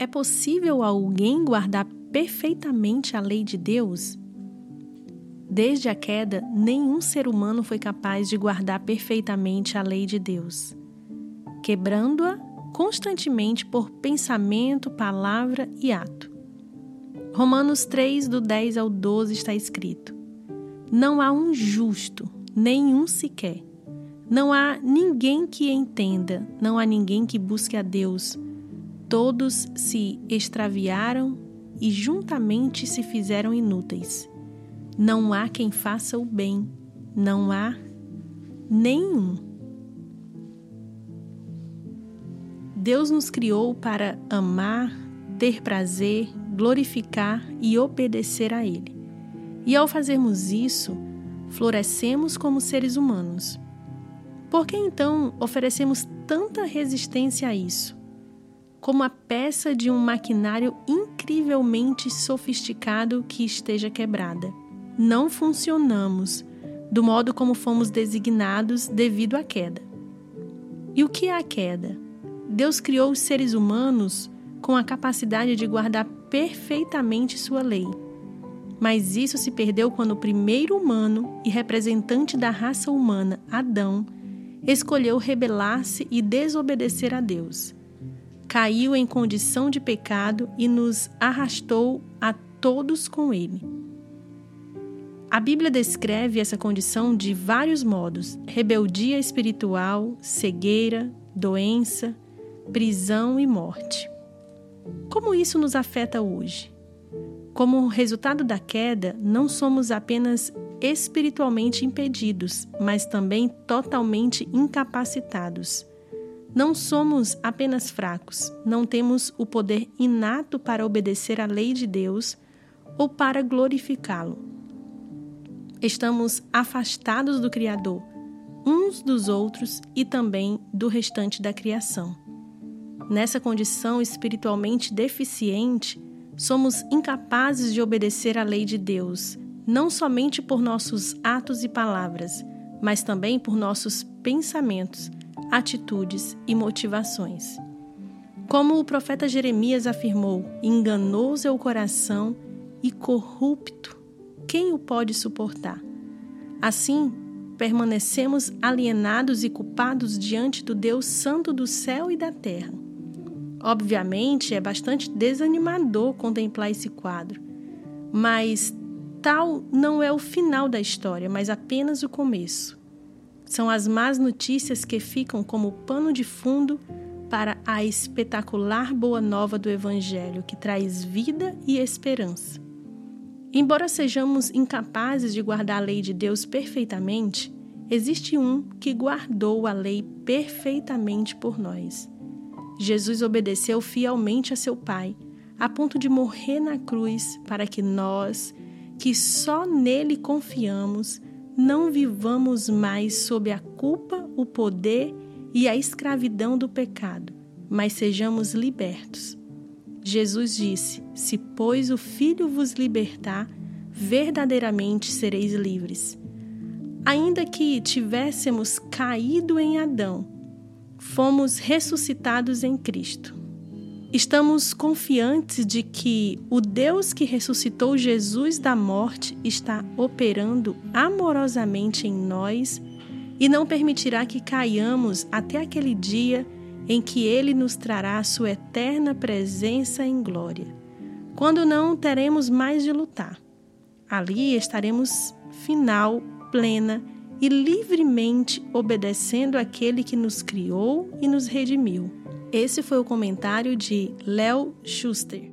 É possível alguém guardar perfeitamente a lei de Deus? Desde a queda, nenhum ser humano foi capaz de guardar perfeitamente a lei de Deus, quebrando-a constantemente por pensamento, palavra e ato. Romanos 3, do 10 ao 12 está escrito: Não há um justo, nenhum sequer. Não há ninguém que entenda, não há ninguém que busque a Deus. Todos se extraviaram e juntamente se fizeram inúteis. Não há quem faça o bem, não há nenhum. Deus nos criou para amar, ter prazer, glorificar e obedecer a Ele. E ao fazermos isso, florescemos como seres humanos. Por que então oferecemos tanta resistência a isso? Como a peça de um maquinário incrivelmente sofisticado que esteja quebrada. Não funcionamos do modo como fomos designados devido à queda. E o que é a queda? Deus criou os seres humanos com a capacidade de guardar perfeitamente sua lei. Mas isso se perdeu quando o primeiro humano e representante da raça humana, Adão, escolheu rebelar-se e desobedecer a Deus. Caiu em condição de pecado e nos arrastou a todos com ele. A Bíblia descreve essa condição de vários modos: rebeldia espiritual, cegueira, doença, prisão e morte. Como isso nos afeta hoje? Como resultado da queda, não somos apenas espiritualmente impedidos, mas também totalmente incapacitados. Não somos apenas fracos, não temos o poder inato para obedecer à lei de Deus ou para glorificá-lo. Estamos afastados do Criador, uns dos outros e também do restante da criação. Nessa condição espiritualmente deficiente, somos incapazes de obedecer à lei de Deus, não somente por nossos atos e palavras, mas também por nossos pensamentos, atitudes e motivações. Como o profeta Jeremias afirmou: enganoso é o coração e corrupto, quem o pode suportar? Assim, permanecemos alienados e culpados diante do Deus Santo do céu e da terra. Obviamente, é bastante desanimador contemplar esse quadro, mas tal não é o final da história, mas apenas o começo. São as más notícias que ficam como pano de fundo para a espetacular boa nova do Evangelho que traz vida e esperança. Embora sejamos incapazes de guardar a lei de Deus perfeitamente, existe um que guardou a lei perfeitamente por nós. Jesus obedeceu fielmente a seu Pai, a ponto de morrer na cruz para que nós, que só nele confiamos, não vivamos mais sob a culpa, o poder e a escravidão do pecado, mas sejamos libertos. Jesus disse: Se, pois, o Filho vos libertar, verdadeiramente sereis livres. Ainda que tivéssemos caído em Adão, fomos ressuscitados em Cristo. Estamos confiantes de que o Deus que ressuscitou Jesus da morte está operando amorosamente em nós e não permitirá que caiamos até aquele dia em que Ele nos trará sua eterna presença em glória, quando não teremos mais de lutar. Ali estaremos final, plena e livremente obedecendo aquele que nos criou e nos redimiu. Esse foi o comentário de Léo Schuster.